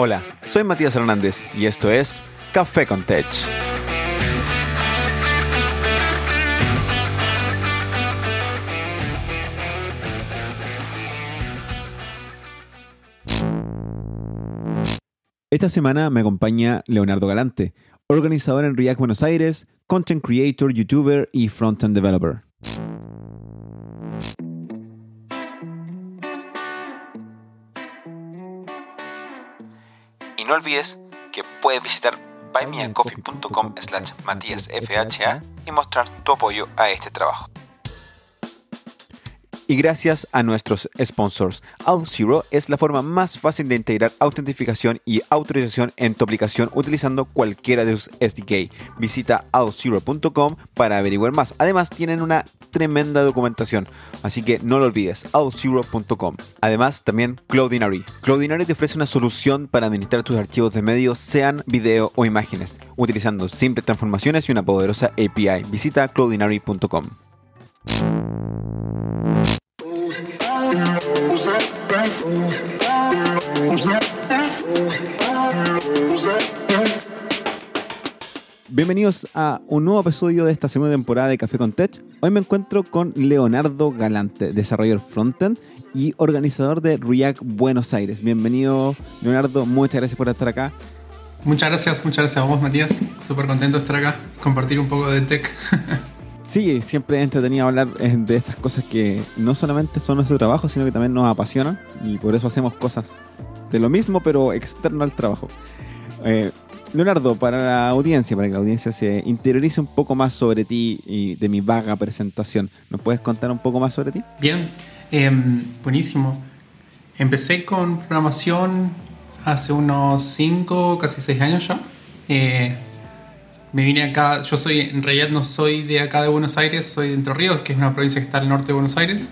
Hola, soy Matías Hernández y esto es Café con Tech. Esta semana me acompaña Leonardo Galante, organizador en React Buenos Aires, content creator, youtuber y frontend developer. No olvides que puedes visitar buymeacoffee.com slash matíasfha y mostrar tu apoyo a este trabajo y gracias a nuestros sponsors. Auth0 es la forma más fácil de integrar autentificación y autorización en tu aplicación utilizando cualquiera de sus SDK. Visita auth0.com para averiguar más. Además tienen una tremenda documentación, así que no lo olvides, auth0.com. Además también Cloudinary. Cloudinary te ofrece una solución para administrar tus archivos de medios, sean video o imágenes, utilizando simples transformaciones y una poderosa API. Visita cloudinary.com. Bienvenidos a un nuevo episodio de esta segunda temporada de Café con Tech. Hoy me encuentro con Leonardo Galante, desarrollador frontend y organizador de React Buenos Aires. Bienvenido, Leonardo. Muchas gracias por estar acá. Muchas gracias, muchas gracias a vos, Matías. Súper contento de estar acá, compartir un poco de tech. Sí, siempre es entretenido hablar eh, de estas cosas que no solamente son nuestro trabajo, sino que también nos apasionan y por eso hacemos cosas de lo mismo, pero externo al trabajo. Eh, Leonardo, para la audiencia, para que la audiencia se interiorice un poco más sobre ti y de mi vaga presentación, ¿nos puedes contar un poco más sobre ti? Bien, em, buenísimo. Empecé con programación hace unos 5, casi 6 años ya. Eh, me vine acá, yo soy, en realidad no soy de acá de Buenos Aires, soy de Entre Ríos, que es una provincia que está al norte de Buenos Aires.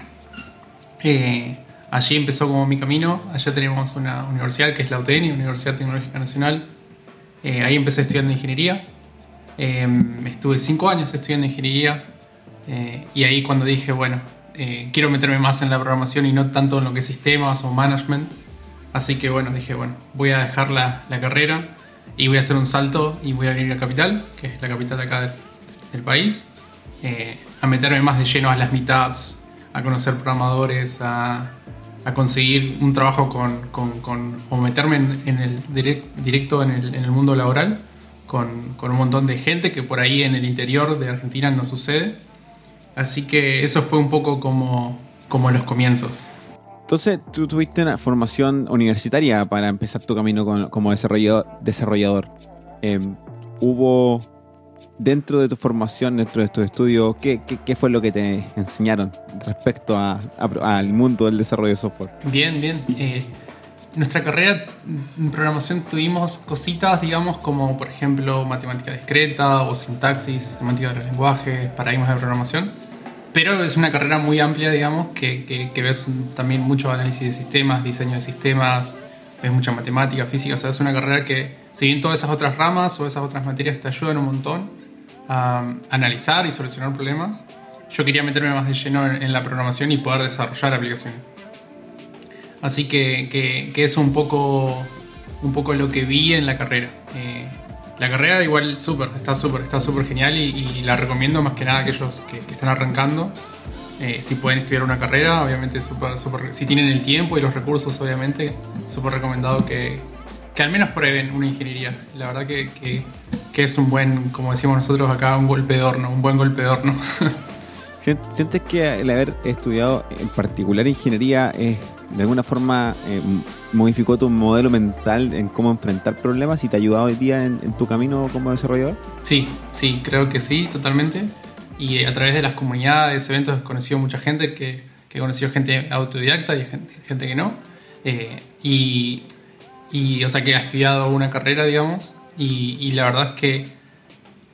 Eh, allí empezó como mi camino, allá tenemos una universidad que es la UTN, Universidad Tecnológica Nacional. Eh, ahí empecé estudiando ingeniería. Eh, estuve cinco años estudiando ingeniería y ahí cuando dije, bueno, quiero meterme más en la programación y no tanto en lo que es sistemas o management. Así que bueno, dije, bueno, voy a dejar la, la carrera y voy a hacer un salto y voy a venir a capital, que es la capital de acá del, país, eh, a meterme más de lleno a las meetups, a conocer programadores, a, a conseguir un trabajo con, con, con o meterme en, el directo en el, en el, mundo laboral con, con, un montón de gente que por ahí en el interior de Argentina no sucede. Así que eso fue un poco como, como los comienzos. Entonces, tú tuviste una formación universitaria para empezar tu camino como desarrollador. desarrollador. Em, ¿Hubo dentro de tu formación, dentro de tu estudio, ¿qué, qué, fue lo que te enseñaron respecto al mundo del desarrollo de software? Bien, bien. Eh, nuestra carrera en programación tuvimos cositas, digamos, como por ejemplo matemática discreta o sintaxis, semántica del lenguaje, paradigmas de programación pero es una carrera muy amplia, digamos, que, que, ves también mucho análisis de sistemas, diseño de sistemas, ves mucha matemática, física, o sea, es una carrera que, si bien todas esas otras ramas o esas otras materias te ayudan un montón a analizar y solucionar problemas, yo quería meterme más de lleno en, la programación y poder desarrollar aplicaciones. Así que, que, es un poco, un poco lo que vi en la carrera. Eh, la carrera igual súper, está súper, está súper genial y, la recomiendo más que nada a aquellos que, están arrancando. Eh, si pueden estudiar una carrera, obviamente súper, súper, si tienen el tiempo y los recursos, obviamente, súper recomendado que, que, al menos prueben una ingeniería. La verdad que, que, es un buen, como decimos nosotros acá, un golpe de horno, un buen golpe de horno. ¿Sientes que el haber estudiado en particular ingeniería es de alguna forma eh, modificó tu modelo mental en cómo enfrentar problemas y te ha ayudado hoy día en, tu camino como desarrollador? Sí, sí, creo que sí, totalmente. Y a través de las comunidades, eventos, he conocido mucha gente que, que he conocido gente autodidacta y gente, gente que no. Eh, y, y, o sea, que ha estudiado una carrera, digamos. Y, la verdad es que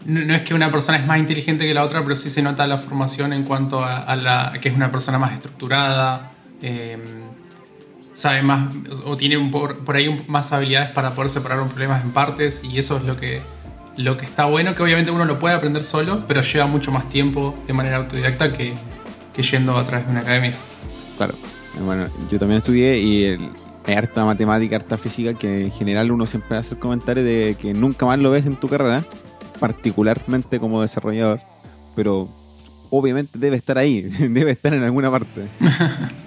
no, es que una persona es más inteligente que la otra, pero sí se nota la formación en cuanto a, la que es una persona más estructurada. Eh, sabe más o tiene por, por, ahí más habilidades para poder separar un problema en partes y eso es lo que, lo que está bueno, que obviamente uno lo puede aprender solo, pero lleva mucho más tiempo de manera autodidacta que, que yendo a través de una academia. Claro, bueno, yo también estudié y hay harta matemática, harta física, que en general uno siempre hace el comentario de que nunca más lo ves en tu carrera, particularmente como desarrollador, pero obviamente debe estar ahí, debe estar en alguna parte.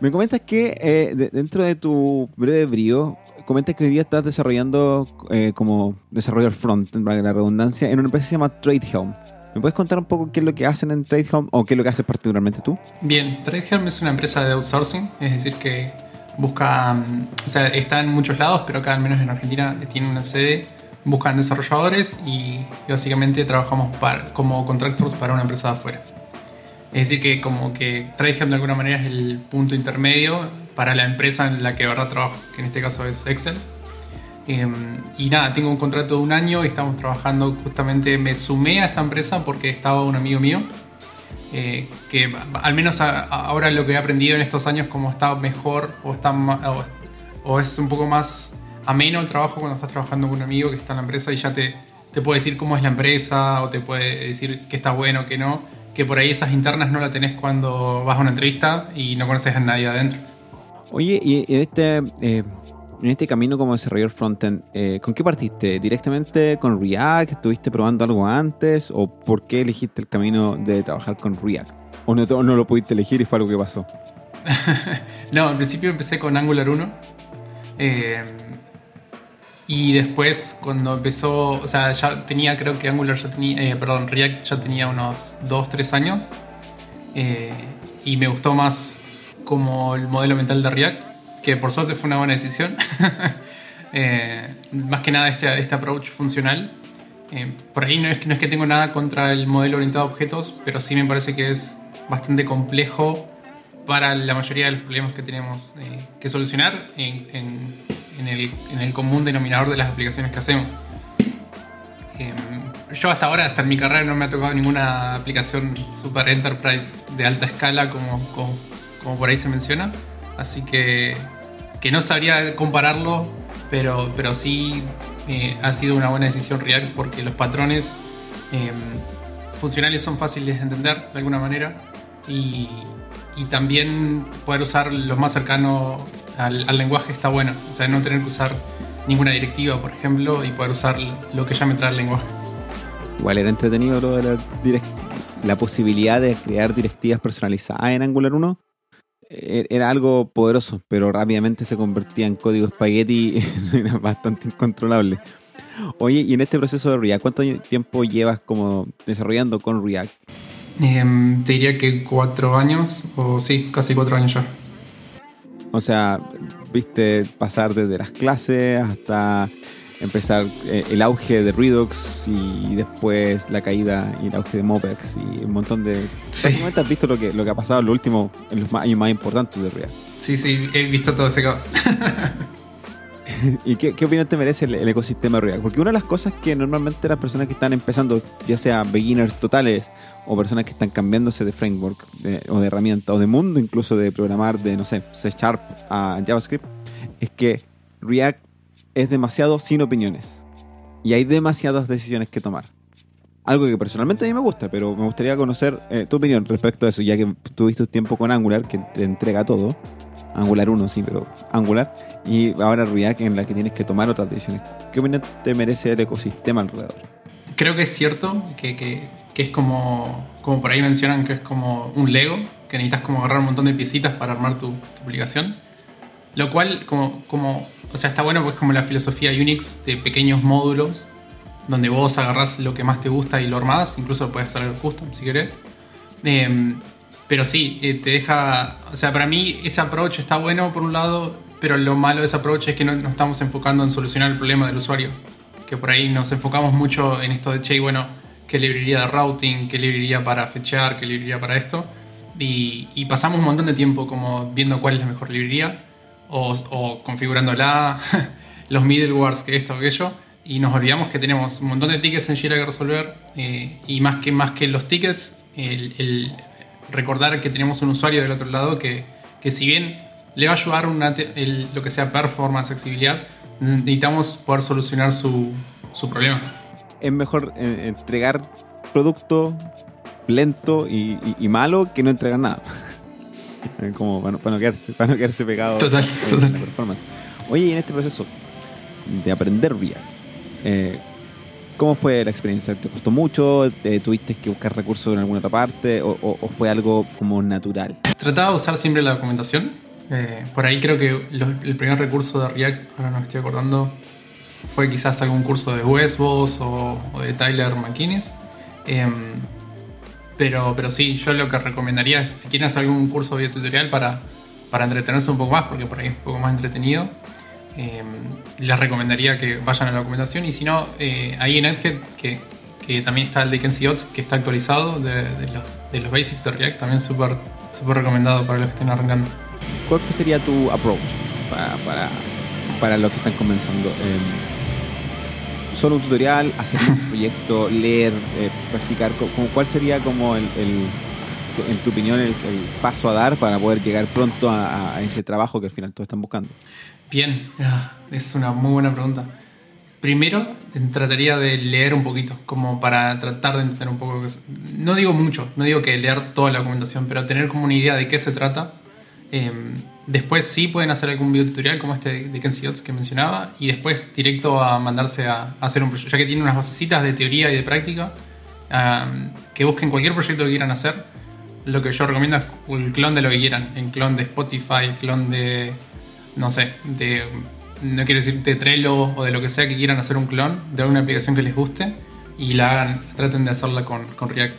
Me comentas que eh, dentro de tu breve brío, comentas que hoy día estás desarrollando eh, como desarrollador front, en la redundancia, en una empresa que se llama TradeHelm. ¿Me puedes contar un poco qué es lo que hacen en TradeHelm o qué es lo que haces particularmente tú? Bien, TradeHelm es una empresa de outsourcing, es decir, que busca, mm, o sea, está en muchos lados, pero acá al menos en Argentina tiene una sede, buscan desarrolladores y, básicamente trabajamos como contractors para una empresa de afuera. Es decir, que como que TradeHelm de alguna manera el punto intermedio para la empresa en la que de verdad trabajo, que en este caso es Excel. Em, y nada, tengo un contrato de un año y estamos trabajando justamente, me sumé a esta empresa porque estaba un amigo mío, eh, que al menos ahora lo que he aprendido en estos años como está mejor o, está o, es un poco más ameno el trabajo cuando estás trabajando con un amigo que está en la empresa y ya te, te puede decir cómo es la empresa o te puede decir que está bueno, que no que por ahí esas internas no la tenés cuando vas a una entrevista y no conoces a nadie adentro. Oye, y en este, eh, en este camino como desarrollador frontend, eh, ¿con qué partiste? ¿Directamente con React? ¿Estuviste probando algo antes? ¿O por qué elegiste el camino de trabajar con React? ¿O no, no lo pudiste elegir y fue algo que pasó? no, al principio empecé con Angular 1. Eh, y después, cuando empezó, o sea, ya tenía, creo que Angular ya tenía, eh, perdón, React ya tenía unos 2, 3 años. Eh, y me gustó más como el modelo mental de React, que por suerte fue una buena decisión. Eh, más que nada este, este approach funcional. por ahí no es, que, no es que tengo nada contra el modelo orientado a objetos, pero sí me parece que es bastante complejo para la mayoría de los problemas que tenemos que solucionar en, en en el, en el común denominador de las aplicaciones que hacemos. Em, yo hasta ahora, hasta en mi carrera, no me ha tocado ninguna aplicación super enterprise de alta escala como, como, por ahí se menciona. Así que, que no sabría compararlo, pero, pero sí eh, ha sido una buena decisión React porque los patrones em, funcionales son fáciles de entender de alguna manera y, y también poder usar los más cercanos al, lenguaje está bueno. O sea, no tener que usar ninguna directiva, por ejemplo, y poder usar lo que ya me trae el lenguaje. Igual era entretenido lo de la, la posibilidad de crear directivas personalizadas en Angular 1. E, era algo poderoso, pero rápidamente se convertía en código espagueti y era bastante incontrolable. Oye, y en este proceso de React, ¿cuánto tiempo llevas como desarrollando con React? Em, te diría que cuatro años, o sí, casi cuatro años ya. O sea, viste pasar desde las clases hasta empezar eh, el auge de Redux y después la caída y el auge de Mopex y un montón de... Sí. has visto lo que, lo que ha pasado en los últimos, en los años más importantes de React. Sí, sí, he visto todo ese caos. ¿Y qué, opinión te merece el, ecosistema React? Porque una de las cosas que normalmente las personas que están empezando, ya sea beginners totales o personas que están cambiándose de framework o de herramienta o de mundo incluso de programar de, no sé, C Sharp a JavaScript, es que React es demasiado sin opiniones. Y hay demasiadas decisiones que tomar. Algo que personalmente a mí me gusta, pero me gustaría conocer eh, tu opinión respecto a eso, ya que tuviste tiempo con Angular, que te entrega todo. Angular 1, sí, pero Angular. Y ahora React en la que tienes que tomar otras decisiones. ¿Qué opinión te merece el ecosistema alrededor? Creo que es cierto que, que, que, es como, como por ahí mencionan que es como un Lego, que necesitas como agarrar un montón de piecitas para armar tu, aplicación. Lo cual, como, como, o sea, está bueno, pues como la filosofía Unix de pequeños módulos, donde vos agarrás lo que más te gusta y lo armás, incluso puedes hacer el custom si querés. Eh, pero sí, eh, te deja. O sea, para mí ese approach está bueno por un lado, pero lo malo de ese approach es que no nos estamos enfocando en solucionar el problema del usuario. Que por ahí nos enfocamos mucho en esto de, che, bueno, qué librería de routing, qué librería para fechear, qué librería para esto. Y, pasamos un montón de tiempo como viendo cuál es la mejor librería o, o configurándola, los middlewares, que esto, aquello. Y nos olvidamos que tenemos un montón de tickets en Jira que resolver. Eh, y más que, más que los tickets, el recordar que tenemos un usuario del otro lado que, que si bien le va a ayudar lo que sea performance, accesibilidad, necesitamos poder solucionar su, su problema. Es mejor eh, entregar producto lento y, malo que no entregar nada. como para no, quedarse, para no quedarse pegado total, en total. la performance. Oye, y en este proceso de aprender React, eh, ¿cómo fue la experiencia? ¿Te costó mucho? ¿Te ¿Tuviste que buscar recursos en alguna otra parte? ¿O, o- o fue algo como natural? Trataba de usar siempre la documentación. Eh, por ahí creo que el primer recurso de React, ahora no estoy acordando, fue quizás algún curso de Wesbos o, o de Tyler McInnes. Em, pero, pero sí, yo lo que recomendaría es si quieren hacer algún curso de tutorial para, para entretenerse un poco más, porque por ahí es un poco más entretenido, em, les recomendaría que vayan a la documentación. Y si no, eh, ahí en Edhead, que, que también está el de Kenzie Ots, que está actualizado de, de los, de los basics de React, también súper súper recomendado para los que estén arrancando. ¿Cuál sería tu approach para, para, para los que están comenzando? Eh, ¿Solo un tutorial, hacer un proyecto, leer, eh, practicar? Como ¿Cuál sería como el, el- en tu opinión, el, el paso a dar para poder llegar pronto a, a ese trabajo que al final todos están buscando? Bien, ah, es una muy buena pregunta. Primero, trataría de leer un poquito, como para tratar de entender un poco. No digo mucho, no digo que leer toda la documentación, pero tener como una idea de qué se trata. Eh, después sí pueden hacer algún video tutorial como este de Kenzie Ots que mencionaba, y después directo a mandarse a, a hacer un proyecto, ya que tiene unas basecitas de teoría y de práctica, ah, que busquen cualquier proyecto que quieran hacer. Lo que yo recomiendo es el clon de lo que quieran, el clon de Spotify, el clon de no sé, de, no quiero decir de Trello o de lo que sea que quieran hacer un clon de alguna aplicación que les guste y la hagan, traten de hacerla con, con React.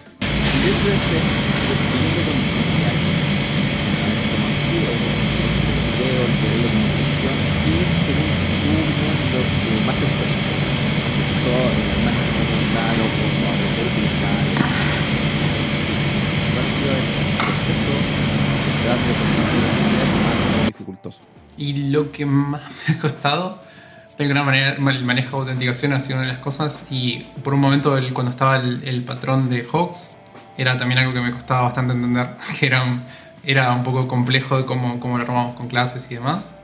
Lo que más me ha costado, de alguna manera, el manejo de autenticación ha sido una de las cosas. Y por un momento, cuando estaba el, patrón de Hawks, era también algo que me costaba bastante entender, que era un, era un poco complejo de cómo, lo armamos con clases y demás.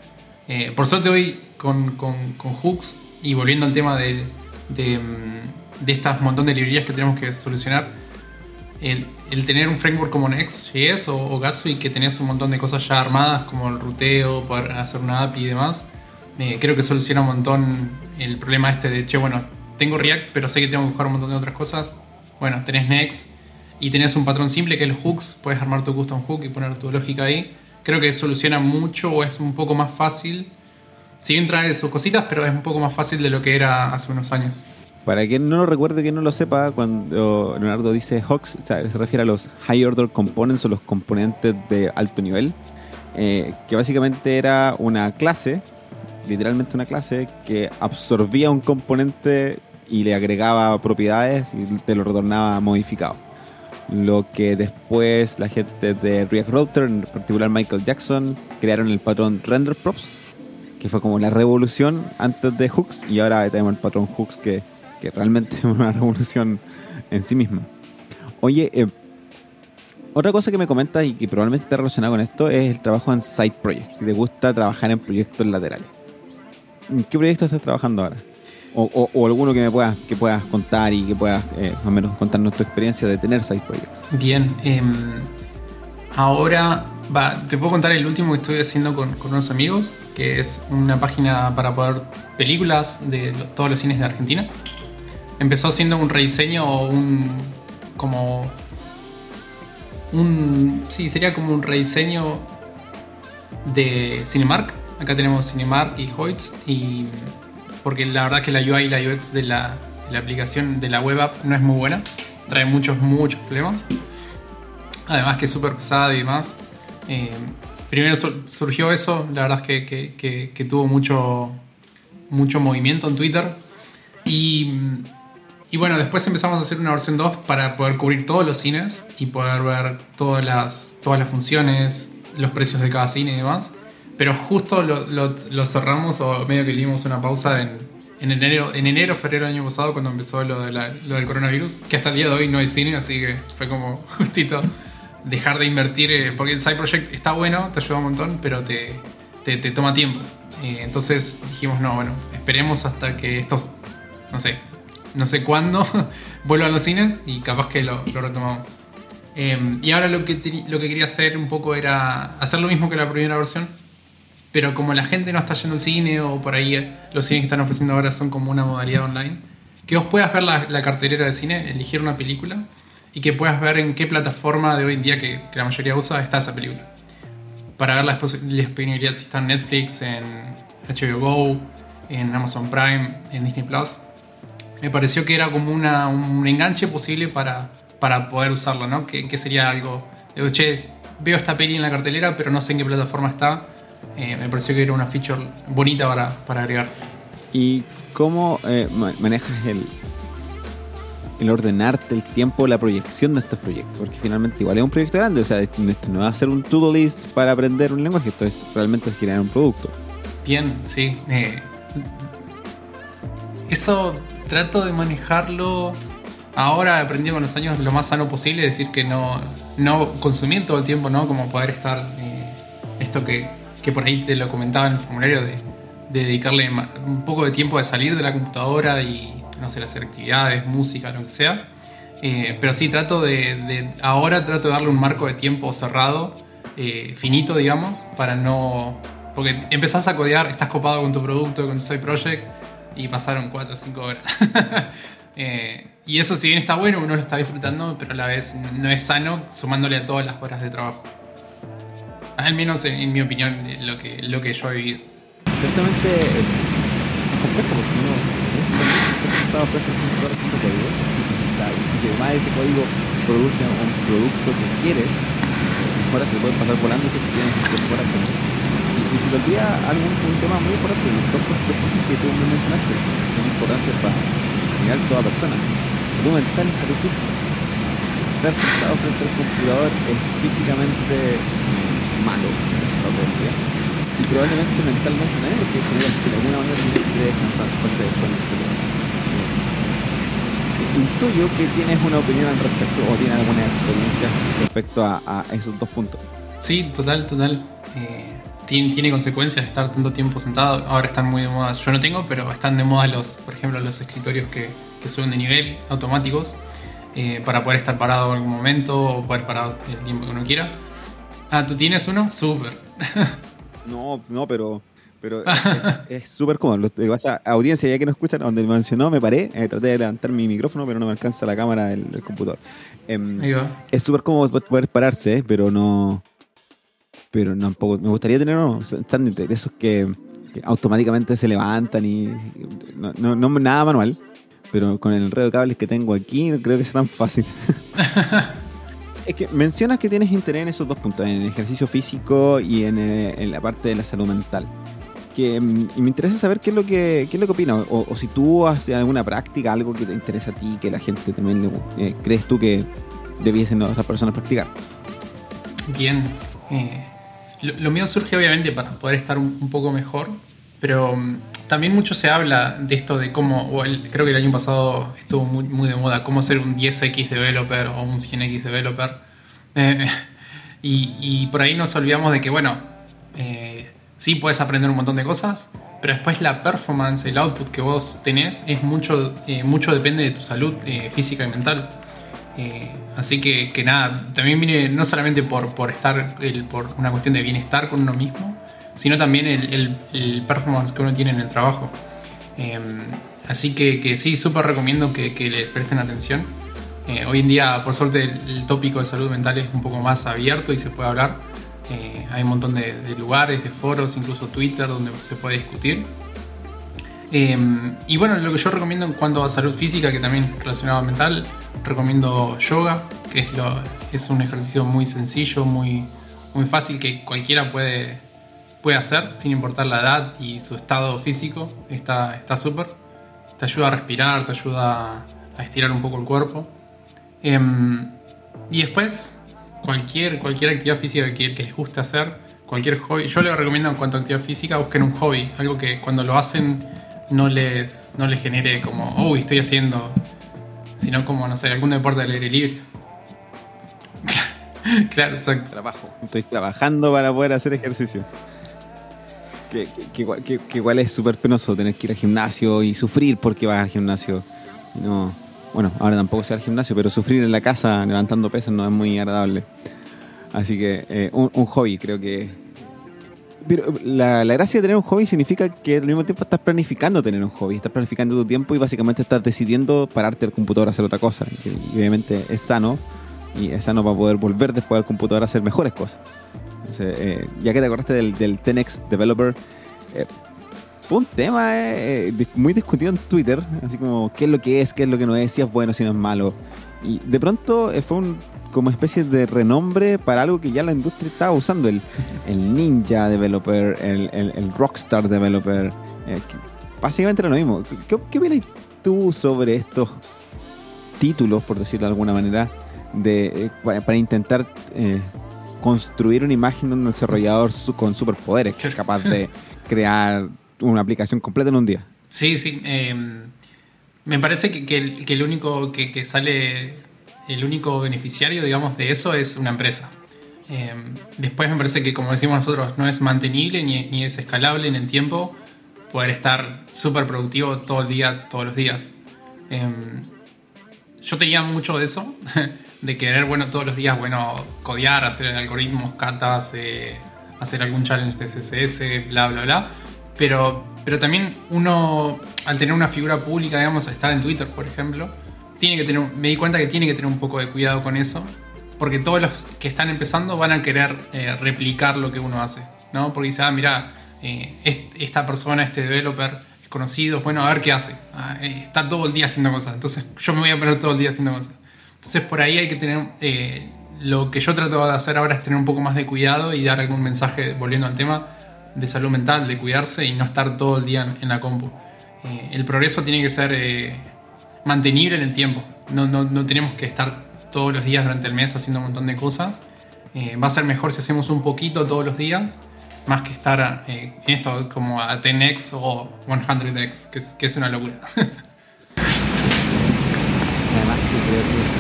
Eh, por suerte, hoy con, con, con hooks y volviendo al tema de, de, mm, de estas montón de librerías que tenemos que solucionar, el, el tener un framework como Next.js o, o Gatsby que tenías un montón de cosas ya armadas como el ruteo, poder hacer una API y demás, eh, creo que soluciona un montón el problema este de, che, bueno, tengo React pero sé que tengo que buscar un montón de otras cosas. Bueno, tenés Next y tenés un patrón simple que es los hooks, puedes armar tu custom hook y poner tu lógica ahí. Creo que soluciona mucho o es un poco más fácil. Si bien trae sus cositas, pero es un poco más fácil de lo que era hace unos años. Para quien no lo recuerde, quien no lo sepa, cuando Leonardo dice Hawks, o sea, se refiere a los High Order Components o los componentes de alto nivel, eh, que básicamente era una clase, literalmente una clase, que absorbía un componente y le agregaba propiedades y te lo retornaba modificado. Lo que después la gente de React Router, en particular Michael Jackson, crearon el patrón Render Props, que fue como la revolución antes de Hooks, y ahora tenemos el patrón Hooks que que realmente es una revolución en sí misma. Oye, eh, otra cosa que me comentas y que probablemente está relacionado con esto es el trabajo en side projects. Si te gusta trabajar en proyectos laterales. ¿En qué proyecto estás trabajando ahora? O, o- o alguno que me puedas, que puedas contar y que puedas eh, más o menos contarnos tu experiencia de tener side projects. Bien, em, ahora va, te puedo contar el último que estoy haciendo con, con unos amigos, que es una página para poder películas de todos los cines de Argentina. Empezó siendo un rediseño o un como un sí sería como un rediseño de Cinemark. Acá tenemos Cinemark y Hoyts y porque la verdad que la UI y la UX de la, aplicación de la web app no es muy buena, trae muchos muchos problemas. Además que es súper pesada y demás. Eh, primero sur- surgió eso, la verdad es que, que- que- que tuvo mucho, mucho movimiento en Twitter. Y, y bueno, después empezamos a hacer una versión 2 para poder cubrir todos los cines y poder ver todas las, todas las funciones, los precios de cada cine y demás. Pero justo lo, cerramos o medio que le dimos una pausa en, en enero, en enero, febrero del año pasado cuando empezó lo, lo del coronavirus. Que hasta el día de hoy no hay cine, así que fue como justito dejar de invertir. eh, porque el side project está bueno, te ayuda un montón, pero te, te, te toma tiempo. Eh, entonces dijimos, no, bueno, esperemos hasta que estos, no sé, no sé cuándo, vuelvan los cines y capaz que lo, lo retomamos. Em, y ahora lo que, lo que quería hacer un poco era hacer lo mismo que la primera versión, pero como la gente no está yendo al cine o por ahí eh, los cines que están ofreciendo ahora son como una modalidad online, que vos puedas ver la, la cartelera de cine, elegir una película y que puedas ver en qué plataforma de hoy en día que, la mayoría usa está esa película. Para ver la disponibilidad si está en Netflix, en HBO Go, en Amazon Prime, en Disney Plus. Me pareció que era como una, un enganche posible para, para poder usarlo, ¿no? Que, que sería algo che, veo esta peli en la cartelera, pero no sé en qué plataforma está. Eh, me pareció que era una feature bonita para, para agregar. ¿Y cómo eh, manejas el, el ordenarte el tiempo, la proyección de estos proyectos? Porque finalmente igual es un proyecto grande, o sea, esto no va a ser un to-do list para aprender un lenguaje, esto es realmente generar un producto. Bien, sí. Eh, eso trato de manejarlo ahora aprendido con los años lo más sano posible, decir que no, no consumir todo el tiempo, ¿no? Como poder estar, eh, esto que, que, por ahí te lo comentaba en el formulario, de, de, dedicarle un poco de tiempo de salir de la computadora y, no sé, hacer actividades, música, lo que sea. Eh, pero sí, trato de, de, ahora trato de darle un marco de tiempo cerrado, eh, finito, digamos, para no... Porque empezás a codear, estás copado con tu producto, con tu side project, y pasaron 4 o 5 horas. eh, y eso si bien está bueno, uno lo está disfrutando, pero a la vez no es sano sumándole a todas las horas de trabajo. Al menos en, en mi opinión, lo que, lo que yo he vivido. Ciertamente es complejo porque uno está presente todo el código y si además ese código produce un producto que quieres, mejor te pueden pasar volando si tienes que por Y, si te olvida algún un tema muy importante, los dos conceptos que tú me mencionaste son importantes para generar toda persona salud mental y salud física. Estar sentado frente al computador es físicamente malo y probablemente mentalmente también, porque de alguna manera tienes que descansar, falta de sueño. Intuyo que tienes una opinión al respecto o tienes alguna experiencia respecto a, a esos dos puntos. Sí, total, total. Eh, tiene, tiene, consecuencias estar tanto tiempo sentado. Ahora están muy de moda. Yo no tengo, pero están de moda los, por ejemplo, los escritorios que, que suben de nivel automáticos eh, para poder estar parado en algún momento o poder parar el tiempo que uno quiera. Ah, ¿tú tienes uno? Súper. no, no, pero, pero es súper cómodo. Vas a audiencia, ya que no escuchan, donde me mencionó, me paré, eh, traté de levantar mi micrófono, pero no me alcanza la cámara del, del computador. Eh, es súper cómodo poder pararse, pero no. Pero tampoco. Me gustaría tener uno de esos que, que automáticamente se levantan y. No, no, no nada manual pero con el enredo de cables que tengo aquí no creo que sea tan fácil. es que mencionas que tienes interés en esos dos puntos, en el ejercicio físico y en, eh, en la parte de la salud mental. Que, mm, y me interesa saber qué es lo que, qué es lo que opinas, o, o, si tú haces alguna práctica, algo que te interesa a ti, que la gente también le, eh, crees tú que debiesen otras personas practicar. Bien, eh, lo, mío surge obviamente para poder estar un, poco mejor, pero mm, también mucho se habla de esto de cómo, o creo que el año pasado estuvo muy, muy, de moda, cómo ser un 10x developer o un 100x developer. Eh, y, y, por ahí nos olvidamos de que, bueno, eh, sí puedes aprender un montón de cosas, pero después la performance, el output que vos tenés, es mucho, eh, mucho depende de tu salud eh, física y mental. Así que, que, nada, también viene no solamente por, por estar, el, por una cuestión de bienestar con uno mismo, sino también el, el, el, performance que uno tiene en el trabajo. Eh, así que, que sí, súper recomiendo que, que, les presten atención. Eh, hoy en día, por suerte, el, el, tópico de salud mental es un poco más abierto y se puede hablar. Eh, hay un montón de, de, lugares, de foros, incluso Twitter, donde se puede discutir. Eh, y bueno, lo que yo recomiendo en cuanto a salud física, que también relacionado a mental, recomiendo yoga, que es, lo, es un ejercicio muy sencillo, muy, muy fácil, que cualquiera puede, puede hacer sin importar la edad y su estado físico. Está súper. Te ayuda a respirar, te ayuda a estirar un poco el cuerpo. Eh, y después, cualquier, cualquier actividad física que, que, les guste hacer, cualquier hobby. Yo les recomiendo en cuanto a actividad física, busquen un hobby, algo que cuando lo hacen no les, no les genere como, uy, estoy haciendo, sino como, no sé, algún deporte al aire libre. claro, exacto. Trabajo. Estoy trabajando para poder hacer ejercicio. Que, que, igual es súper penoso tener que ir al gimnasio y sufrir porque vas al gimnasio. No, bueno, ahora tampoco sea el gimnasio, pero sufrir en la casa levantando pesas no es muy agradable. Así que eh, un, hobby creo que... Pero la, gracia de tener un hobby significa que al mismo tiempo estás planificando tener un hobby, estás planificando tu tiempo y básicamente estás decidiendo pararte al computador a hacer otra cosa. Y, obviamente es sano y es sano para poder volver después al computador a hacer mejores cosas. Eh, ya que te acordaste del, del 10 Developer, eh, fue un tema eh, eh, muy discutido en Twitter, así como qué es lo que es, qué es lo que no es, si es bueno, si no es malo. Y de pronto fue un, como especie de renombre para algo que ya la industria estaba usando, el, el Ninja Developer, el, el, Rockstar Developer. básicamente era lo mismo. ¿Qué, qué opinas tú sobre estos títulos, por decirlo de alguna manera, de, para, intentar construir una imagen de un desarrollador con superpoderes que es capaz de crear una aplicación completa en un día. Sí, sí. Em, me parece que, el, único que, sale, el único beneficiario, digamos, de eso es una empresa. Em, después me parece que, como decimos nosotros, no es mantenible ni, es escalable en el tiempo poder estar súper productivo todo el día, todos los días. Em, yo tenía mucho de eso, de querer, bueno, todos los días, bueno, codear, hacer algoritmos, catas, eh, hacer algún challenge de CSS, bla, bla, bla. Pero, pero también uno, al tener una figura pública, digamos, estar en Twitter, por ejemplo, tiene que tener, me di cuenta que tiene que tener un poco de cuidado con eso, porque todos los que están empezando van a querer eh, replicar lo que uno hace, ¿no? Porque dice, ah, mira, eh, esta persona, este developer es conocido, bueno, a ver qué hace. Ah, eh, está todo el día haciendo cosas, entonces yo me voy a poner todo el día haciendo cosas. Entonces por ahí hay que tener, lo que yo trato de hacer ahora es tener un poco más de cuidado y dar algún mensaje, volviendo al tema, de salud mental, de cuidarse y no estar todo el día en la compu. Eh, el progreso tiene que ser eh, mantenible en el tiempo. No, no, no, tenemos que estar todos los días durante el mes haciendo un montón de cosas. Eh, va a ser mejor si hacemos un poquito todos los días, más que estar en esto como a 10x o 100x, que es, que es una locura. Además, que creo que es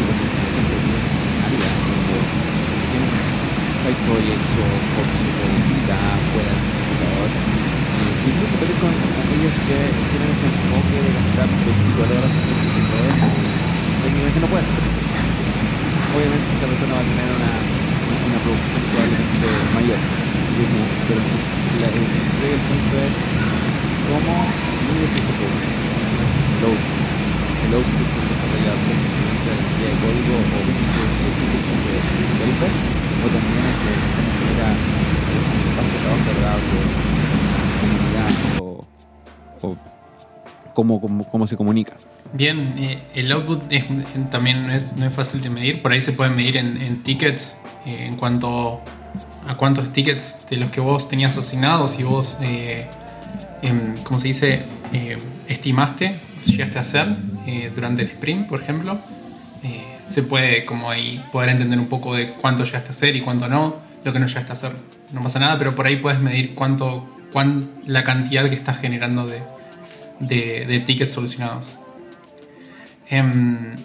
y incluso que con aquellos que tienen ese enfoque de gastar 24 horas en el técnicamente no pueden. Obviamente esta persona va a tener una, una producción probablemente mayor. Pero la, el, punto es cómo. El output. El output de código o tipo de developer o también es que genera un espacio de o, cómo, se comunica. Bien, eh, el output también no es, no es, fácil de medir. Por ahí se puede medir en, tickets eh, en cuanto a cuántos tickets de los que vos tenías asignados y vos, eh, em, se dice, estimaste, llegaste a hacer durante el sprint, por ejemplo. se puede como ahí poder entender un poco de cuánto llegaste a hacer y cuánto no, lo que no llegaste a hacer. No pasa nada, pero por ahí puedes medir cuánto cuán, la cantidad que estás generando de, de, tickets solucionados. Em,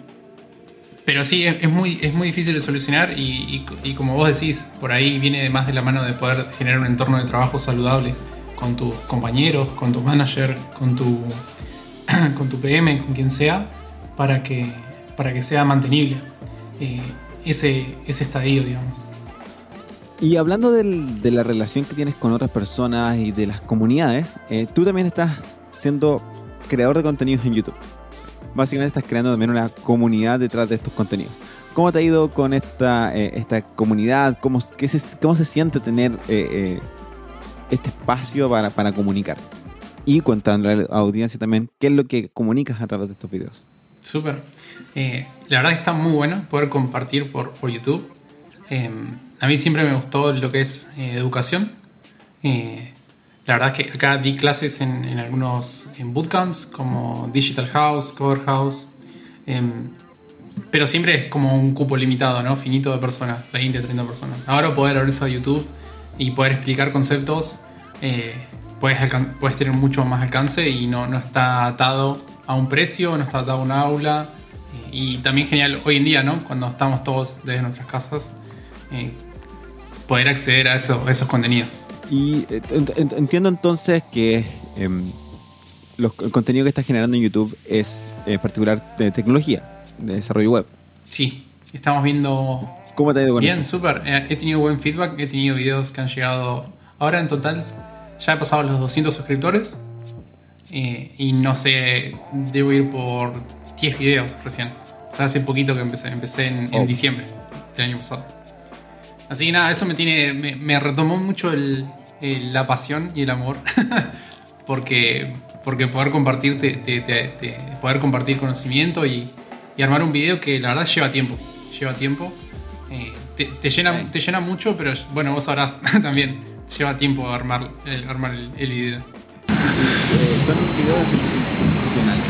pero sí, es, muy, es muy difícil de solucionar y, y, como vos decís, por ahí viene más de la mano de poder generar un entorno de trabajo saludable con tus compañeros, con tu manager, con tu, con tu PM, con quien sea, para que, para que sea mantenible eh, ese, ese estadio, digamos. Y hablando de la relación que tienes con otras personas y de las comunidades, eh, tú también estás siendo creador de contenidos en YouTube. Básicamente estás creando también una comunidad detrás de estos contenidos. ¿Cómo te ha ido con esta, eh, esta comunidad? ¿Cómo, se, ¿Cómo se siente tener eh, este espacio para, para comunicar? Y cuéntale a la audiencia también qué es lo que comunicas a través de estos videos. Súper. la verdad que está muy bueno poder compartir por, por YouTube. A mí siempre me gustó lo que es eh, educación. Eh, la verdad es que acá di clases en, algunos en bootcamps como Digital House, Cover House. Em, pero siempre es como un cupo limitado, ¿no? Finito de personas, 20, 30 personas. Ahora poder abrirse a YouTube y poder explicar conceptos, eh, puedes, puedes tener mucho más alcance y no, no está atado a un precio, no está atado a un aula. Y también genial hoy en día, ¿no? Cuando estamos todos desde nuestras casas, poder acceder a, eso, esos contenidos. Y eh, entiendo entonces que em, el contenido que estás generando en YouTube es en particular de tecnología. de desarrollo web. Sí, estamos viendo... ¿Cómo te ha ido con Bien, súper. Eh, He tenido buen feedback, he tenido videos que han llegado... Ahora en total ya he pasado los 200 suscriptores eh, y no sé, debo ir por 10 videos recién. O sea, hace poquito que empecé, empecé en, en diciembre del año pasado. Así que nada, eso me tiene, me, me retomó mucho el- el- la pasión y el amor, porque, porque poder compartir, te- te- te- te- poder compartir conocimiento y, y armar un video que la verdad lleva tiempo, lleva tiempo. Eh, te, te llena, Sí. te llena mucho, pero bueno, vos sabrás también, lleva tiempo armar el, armar el, el video. Eh, son videos institucionales.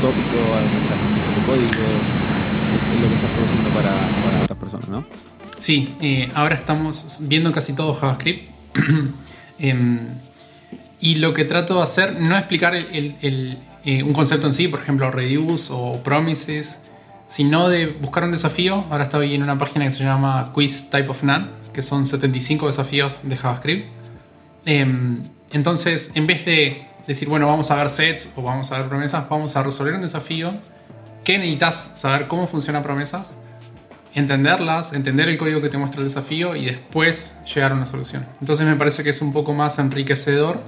De código, es lo que estás produciendo para, para otras personas, ¿no? Sí, eh, ahora estamos viendo casi todo JavaScript. Em, y lo que trato de hacer, no explicar eh, un concepto en sí, por ejemplo, reuse o promises, sino de buscar un desafío. Ahora estoy en una página que se llama Quiz Type of None, que son 75 desafíos de JavaScript. Em, entonces, en vez de decir, bueno, vamos a ver sets o vamos a ver promesas, vamos a resolver un desafío que necesitas saber cómo funcionan promesas entenderlas, entender el código que te muestra el desafío y después llegar a una solución. Entonces me parece que es un poco más enriquecedor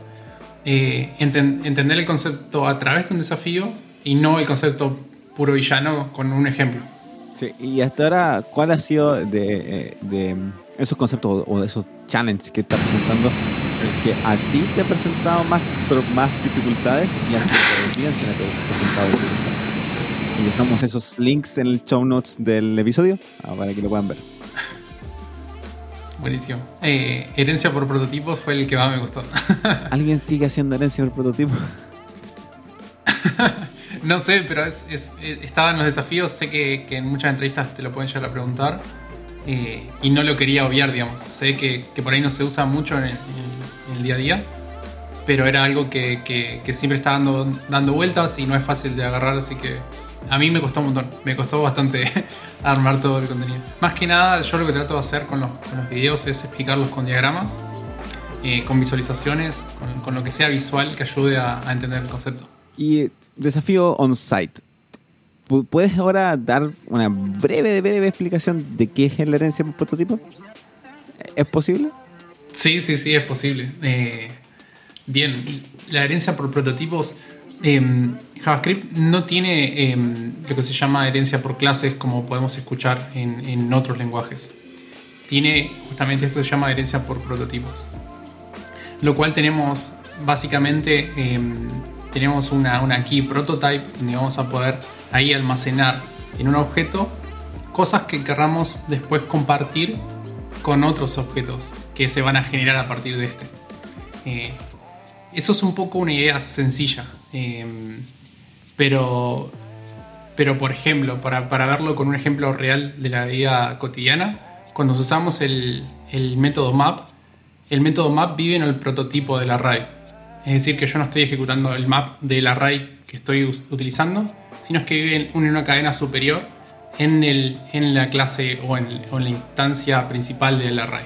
eh, enten- entender el concepto a través de un desafío y no el concepto puro villano con un ejemplo. Sí, y hasta ahora, ¿cuál ha sido de, eh, de esos conceptos o de esos challenges que estás presentando el que a ti te ha presentado más, más dificultades y a la audiencia le ha presentado dificultades? Y dejamos esos links en el show notes del episodio ah, para que lo puedan ver. Buenísimo. Eh, herencia por prototipos fue el que más me gustó. ¿Alguien sigue haciendo herencia del prototipo? no sé, pero es, es- eh, estaba en los desafíos. Sé que, que en muchas entrevistas te lo pueden llegar a preguntar. eh, y no lo quería obviar, digamos. Sé que, que por ahí no se usa mucho el- en el día a día. Pero era algo que, que- que siempre está dando, dando vueltas y no es fácil de agarrar. Así que a mí me costó un montón. Me costó bastante armar todo el contenido. Más que nada, yo lo que trato de hacer con los, con los videos es explicarlos con diagramas. eh, con visualizaciones, con, con lo que sea visual que ayude a- a entender el concepto. Y desafío on-site. Pu- ¿Puedes ahora dar una breve, breve explicación de qué es la herencia por prototipo? ¿Es posible? Sí, sí, sí, es posible. Eh, bien, la herencia por prototipos. em, JavaScript no tiene em, lo que se llama herencia por clases como podemos escuchar en, en otros lenguajes. Tiene justamente esto que se llama herencia por prototipos. Lo cual tenemos básicamente em, tenemos una, una key prototype donde vamos a poder ahí almacenar en un objeto cosas que querramos después compartir con otros objetos que se van a generar a partir de este. Eh, eso es un poco una idea sencilla, eh, pero, pero por ejemplo, para, para verlo con un ejemplo real de la vida cotidiana, cuando usamos el, el método map, el método map vive en el prototipo del array. Es decir, que yo no estoy ejecutando el map del array que estoy utilizando, sino que vive en una cadena superior en, el, en la clase o en, o en la instancia principal del array.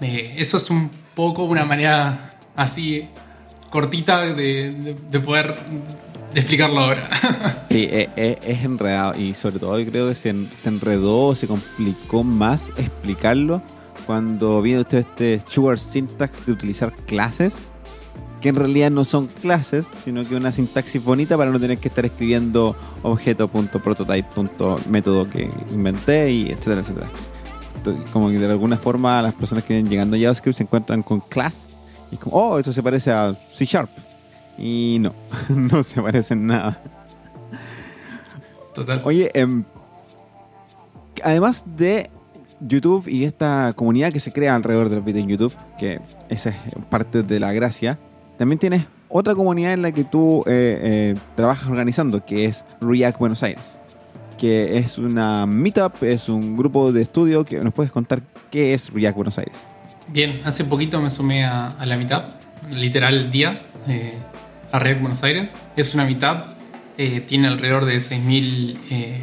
Eh, eso es un poco una manera así cortita de, de- de poder de explicarlo ahora. Sí, e- e- es, enredado y sobre todo yo creo que se, se enredó, se complicó más explicarlo cuando viene usted este Sugar Syntax de utilizar clases, que en realidad no son clases, sino que una sintaxis bonita para no tener que estar escribiendo objeto.prototype.método que inventé y etcétera, etcétera. Como que de alguna forma las personas que vienen llegando a JavaScript se encuentran con class y es como, oh, esto se parece a C Sharp. Y no, no se parece en nada. Total. Oye, em, además de YouTube y esta comunidad que se crea alrededor de los videos en YouTube, que esa es parte de la gracia, también tienes otra comunidad en la que tú eh, eh, trabajas organizando, que es React Buenos Aires, que es una meetup, es un grupo de estudio que nos puedes contar qué es React Buenos Aires. Bien, hace poquito me sumé a, la mitad, literal días, eh, a Red Buenos Aires. Es una mitad, eh, tiene alrededor de 6.000 eh,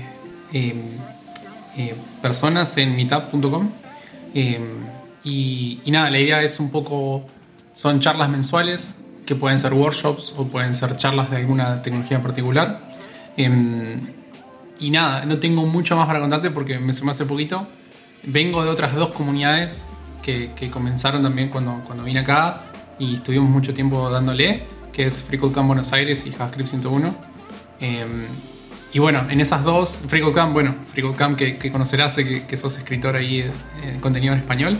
eh, eh, personas en meetup.com. Eh, y, y nada, la idea es un poco, son charlas mensuales que pueden ser workshops o pueden ser charlas de alguna tecnología en particular. Em, y nada, no tengo mucho más para contarte porque me sumé hace poquito. Vengo de otras dos comunidades que, comenzaron también cuando, cuando vine acá y estuvimos mucho tiempo dándole, que es FreeCodeCamp Buenos Aires y JavaScript 101. Em, y bueno, en esas dos, FreeCodeCamp, bueno, FreeCodeCamp que, que conocerás, que, que sos escritor ahí en contenido en español.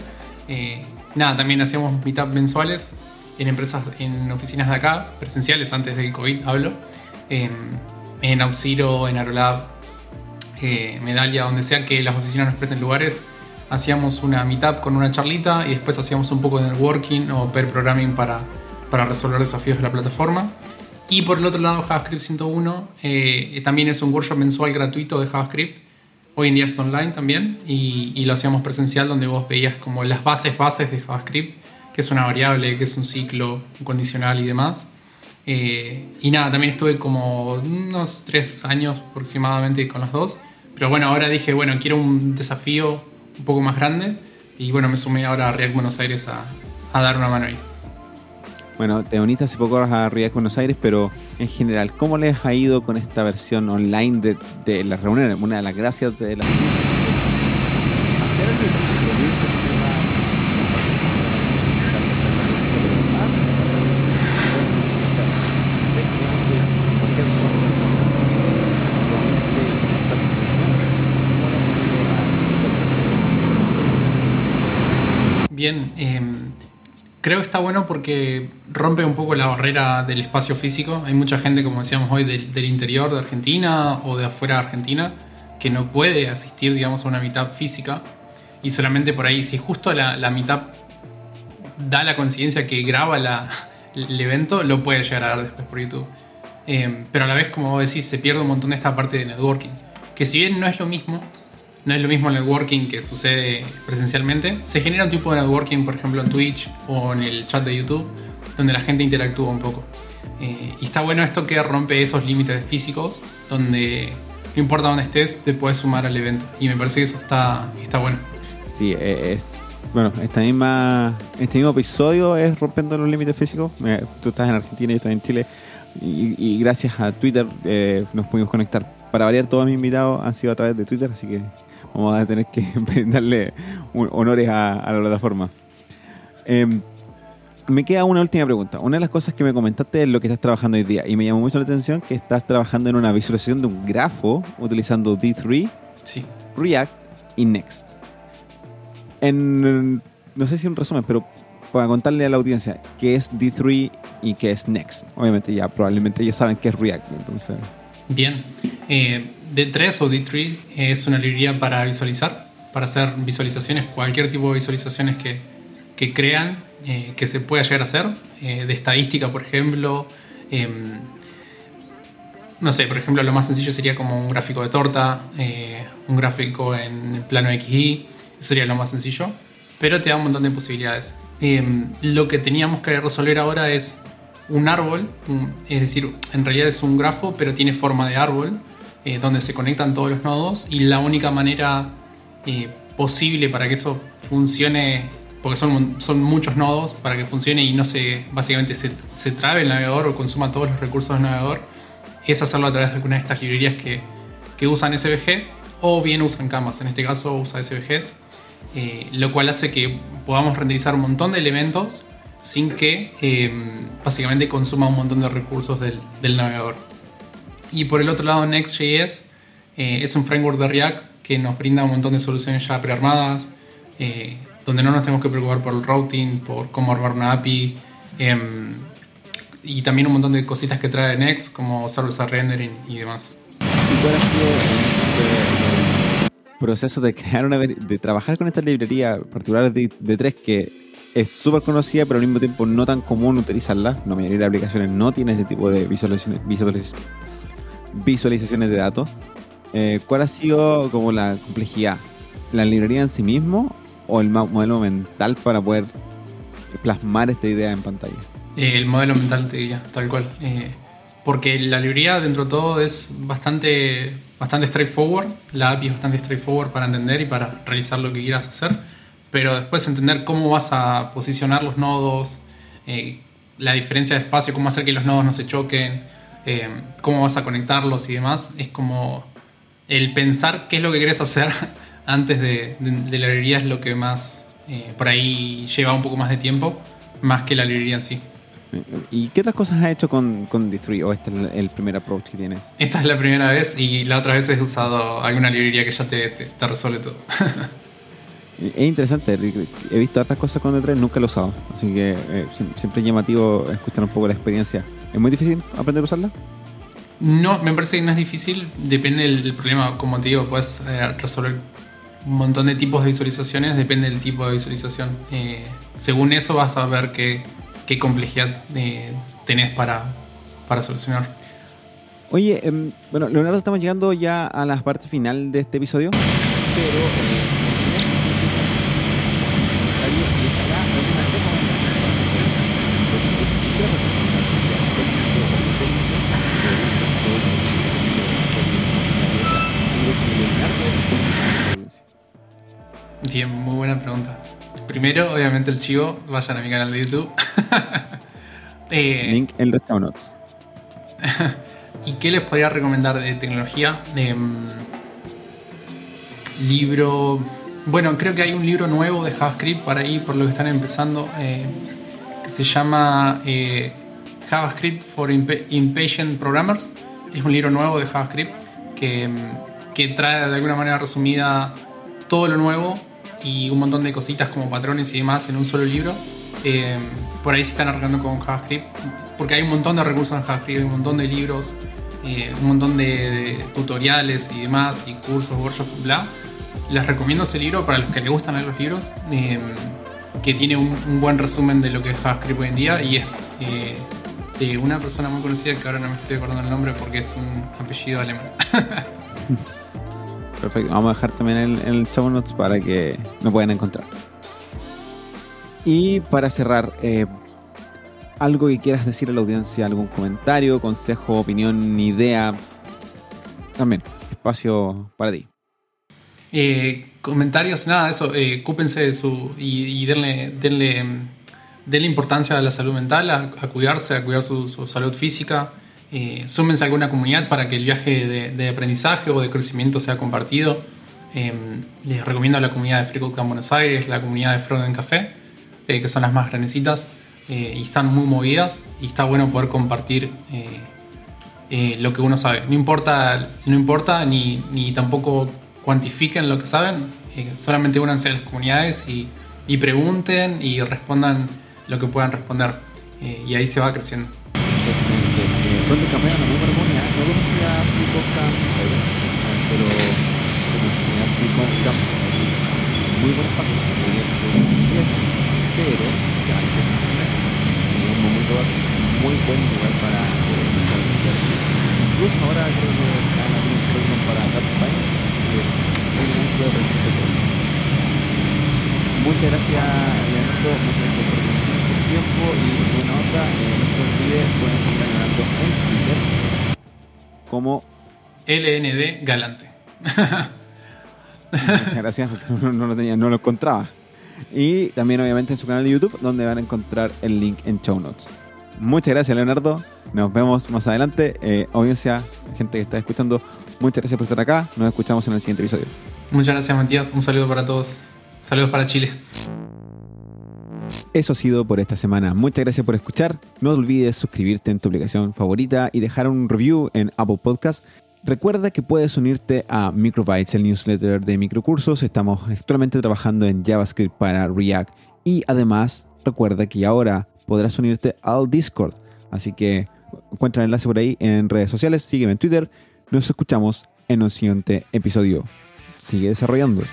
Eh, nada, también hacíamos meetup mensuales en empresas, en oficinas de acá, presenciales antes del COVID hablo, en Auxiro, en Aerolab, eh, Medalia, donde sea que las oficinas nos presten lugares, hacíamos una meetup con una charlita y después hacíamos un poco de networking o pair programming para, para resolver desafíos de la plataforma. Y por el otro lado, JavaScript 101 eh, también es un workshop mensual gratuito de JavaScript. Hoy en día es online también y, y, lo hacíamos presencial donde vos veías como las bases bases de JavaScript, que es una variable, que es un ciclo, un condicional y demás. Eh, y nada, también estuve como unos tres años aproximadamente con los dos. Pero bueno, ahora dije, bueno, quiero un desafío un poco más grande. Y bueno, me sumé ahora a React Buenos Aires a, a dar una mano ahí. Bueno, te uniste hace poco a React Buenos Aires, pero en general, ¿cómo les ha ido con esta versión online de, de las reuniones? Una de las gracias de la... creo que está bueno porque rompe un poco la barrera del espacio físico. Hay mucha gente, como decíamos hoy, del, interior de Argentina o de afuera de Argentina que no puede asistir, digamos, a una mitad física. Y solamente por ahí, si justo la, mitad da la conciencia que graba el evento, lo puede llegar a ver después por YouTube. Em, pero a la vez, como vos decís, se pierde un montón de esta parte de networking. Que si bien no es lo mismo, no es lo mismo el networking que sucede presencialmente. Se genera un tipo de networking, por ejemplo, en Twitch o en el chat de YouTube, donde la gente interactúa un poco. Eh, y está bueno esto que rompe esos límites físicos, donde no importa dónde estés, te puedes sumar al evento. Y me parece que eso está, está bueno. Sí, e, es. Bueno, esta misma, este mismo episodio es rompiendo los límites físicos. Tú estás en Argentina y yo estoy en Chile. Y, gracias a Twitter eh, nos pudimos conectar. Para variar, todos mis invitados han sido a través de Twitter, así que vamos a tener que darle honores a, la plataforma. Em, me queda una última pregunta. Una de las cosas que me comentaste es lo que estás trabajando hoy día y me llamó mucho la atención que estás trabajando en una visualización de un grafo utilizando D3, React y Next. En, no sé si un resumen, pero para contarle a la audiencia qué es D3 y qué es Next. Obviamente ya probablemente ya saben qué es React, entonces. Bien. Eh, D3 o D3 es una librería para visualizar, para hacer visualizaciones, cualquier tipo de visualizaciones que, que crean, eh, que se pueda llegar a hacer, eh, de estadística, por ejemplo. Em, no sé, por ejemplo, lo más sencillo sería como un gráfico de torta, un gráfico en plano XY, eso sería lo más sencillo, pero te da un montón de posibilidades. Em, lo que teníamos que resolver ahora es un árbol, es decir, en realidad es un grafo, pero tiene forma de árbol, eh, donde se conectan todos los nodos y la única manera eh, posible para que eso funcione, porque son, muchos nodos, para que funcione y no se, básicamente se, se trabe el navegador o consuma todos los recursos del navegador, es hacerlo a través de alguna de estas librerías que, que usan SVG o bien usan Canvas, en este caso usa SVGs, eh, lo cual hace que podamos renderizar un montón de elementos sin que em, básicamente consuma un montón de recursos del, del, navegador. Y por el otro lado, Next.js eh, es un framework de React que nos brinda un montón de soluciones ya prearmadas, eh, donde no nos tenemos que preocupar por el routing, por cómo armar una API, em, y también un montón de cositas que trae Next, como server-side rendering y demás. ¿Y cuál ha sido el proceso de crear una de trabajar con esta librería particular de, de que es súper conocida, pero al mismo tiempo no tan común utilizarla. La mayoría de aplicaciones no tiene este tipo de visualizaciones, visualizaciones de datos. Eh, ¿Cuál ha sido como la complejidad? ¿La librería en sí mismo o el modelo mental para poder plasmar esta idea en pantalla? Eh, el modelo mental, te diría, tal cual. Eh, porque la librería, dentro de todo, es bastante, bastante straightforward. La API es bastante straightforward para entender y para realizar lo que quieras hacer pero después entender cómo vas a posicionar los nodos, eh, la diferencia de espacio, cómo hacer que los nodos no se choquen, eh, cómo vas a conectarlos y demás. Es como el pensar qué es lo que querés hacer antes de, de, la librería es lo que más eh, por ahí lleva un poco más de tiempo, más que la librería en sí. ¿Y qué otras cosas has hecho con, con D3 o este es el primer approach que tienes? Esta es la primera vez y la otra vez he usado alguna librería que ya te, te, resuelve todo. es interesante, he visto hartas cosas con D3, nunca lo he usado, así que eh, siempre es llamativo escuchar un poco la experiencia. ¿Es muy difícil aprender a usarla? No, me parece que no es difícil, depende del problema, como te digo, puedes eh, resolver un montón de tipos de visualizaciones, depende del tipo de visualización. Eh, según eso vas a ver qué, qué complejidad eh, tenés para, para solucionar. Oye, em, bueno, Leonardo, estamos llegando ya a la parte final de este episodio, pero... Bien, muy buena pregunta. Primero, obviamente, el chivo, vayan a mi canal de YouTube. Eh, Link en los show notes. ¿Y qué les podría recomendar de tecnología? Mm, libro. Bueno, creo que hay un libro nuevo de JavaScript para ahí, por lo que están empezando, eh, que se llama eh, JavaScript for Impatient Programmers. Es un libro nuevo de JavaScript que, mm, que trae de alguna manera resumida todo lo nuevo y un montón de cositas como patrones y demás en un solo libro. Eh, por ahí se están arreglando con JavaScript, porque hay un montón de recursos en JavaScript, hay un montón de libros, eh, un montón de, tutoriales y demás, y cursos, workshops, bla. Les recomiendo ese libro para los que les gustan leer los libros, eh, que tiene un, buen resumen de lo que es JavaScript hoy en día y es de una persona muy conocida que ahora no me estoy acordando el nombre porque es un apellido alemán. Perfecto. Vamos a dejar también el, el show notes para que lo puedan encontrar. Y para cerrar, eh, algo que quieras decir a la audiencia, algún comentario, consejo, opinión, idea. También, espacio para ti. Eh, comentarios, nada, eso, eh, cúpense de su. y, denle, denle, denle, importancia a la salud mental, a, cuidarse, a cuidar su salud física. Eh, súmense a alguna comunidad para que el viaje de, aprendizaje o de crecimiento sea compartido. Em, les recomiendo la comunidad de FreeCodeCamp Buenos Aires, la comunidad de Frontend Café, eh, que son las más grandecitas eh, y están muy movidas y está bueno poder compartir lo que uno sabe. No importa, no importa ni, ni tampoco cuantifiquen lo que saben, solamente únanse a las comunidades y, y pregunten y respondan lo que puedan responder y ahí se va creciendo. Buena comunidad. No conocía Free Camp, pero. Muy pero ya un momento muy buen lugar para incluso ahora creo que están proyecto para obviamente Muchas gracias. Muchas gracias por tu tiempo y buena. Eh, no se olvide, pueden en Twitter como LND Galante. Muchas gracias, porque no, lo tenía, no lo encontraba. Y también obviamente en su canal de YouTube, donde van a encontrar el link en show notes. Muchas gracias, Leonardo. Nos vemos más adelante. Eh, audiencia, gente que está escuchando, muchas gracias por estar acá. Nos escuchamos en el siguiente episodio. Muchas gracias, Matías. Un saludo para todos. Saludos para Chile. Eso ha sido por esta semana. Muchas gracias por escuchar. No olvides suscribirte en tu aplicación favorita y dejar un review en Apple Podcast. Recuerda que puedes unirte a Microbytes, el newsletter de microcursos. Estamos actualmente trabajando en JavaScript para React. Y además, recuerda que ahora podrás unirte al Discord. Así que encuentra el enlace por ahí en redes sociales. Sígueme en Twitter. Nos escuchamos en un siguiente episodio. Sigue desarrollando.